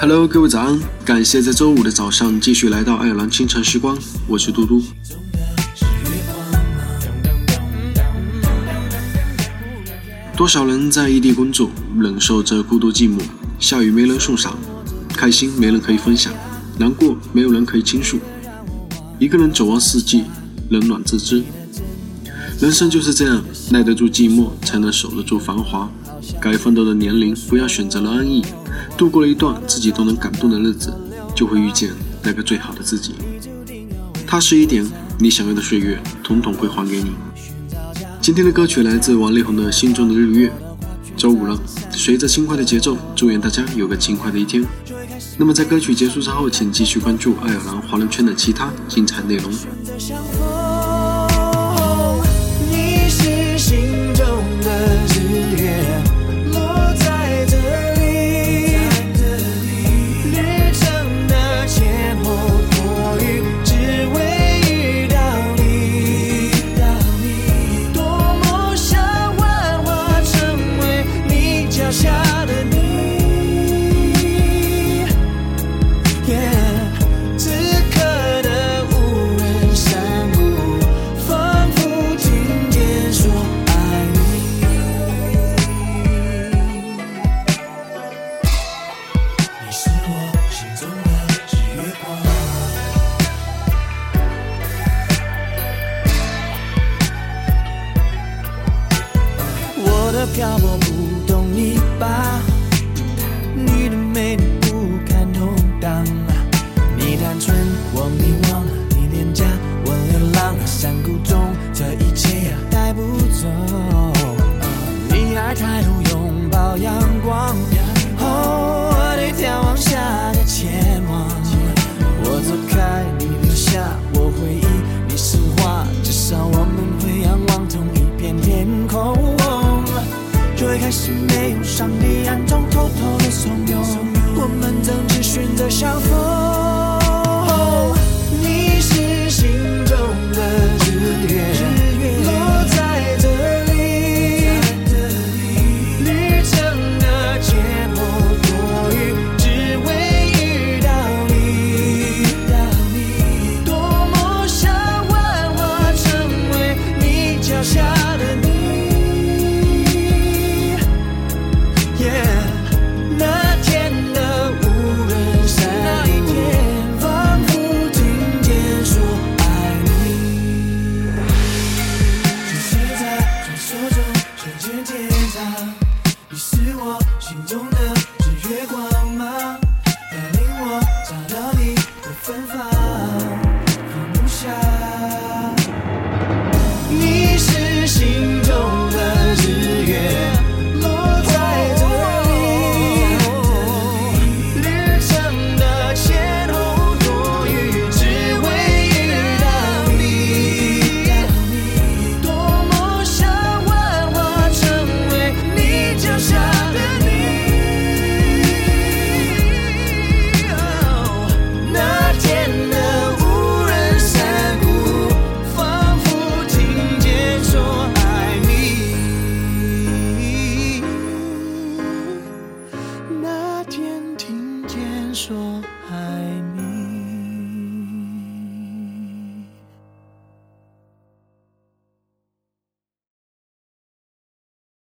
Hello，各位早安！感谢在周五的早上继续来到爱尔兰清晨时光，我是嘟嘟。多少人在异地工作，忍受着孤独寂寞，下雨没人送伞，开心没人可以分享，难过没有人可以倾诉，一个人走完四季，冷暖自知。人生就是这样，耐得住寂寞，才能守得住繁华。该奋斗的年龄，不要选择了安逸，度过了一段自己都能感动的日子，就会遇见那个最好的自己。踏实一点，你想要的岁月，统统会还给你。今天的歌曲来自王力宏的《心中的日月》。周五了，随着轻快的节奏，祝愿大家有个轻快的一天。那么在歌曲结束之后，请继续关注爱尔兰华人圈的其他精彩内容。漂泊没有上帝暗中偷偷的怂恿，我们怎只选择相逢？你是心中的日月，落在这里。旅程的阡陌多雨，只为遇到你。多么想幻化成为你脚下。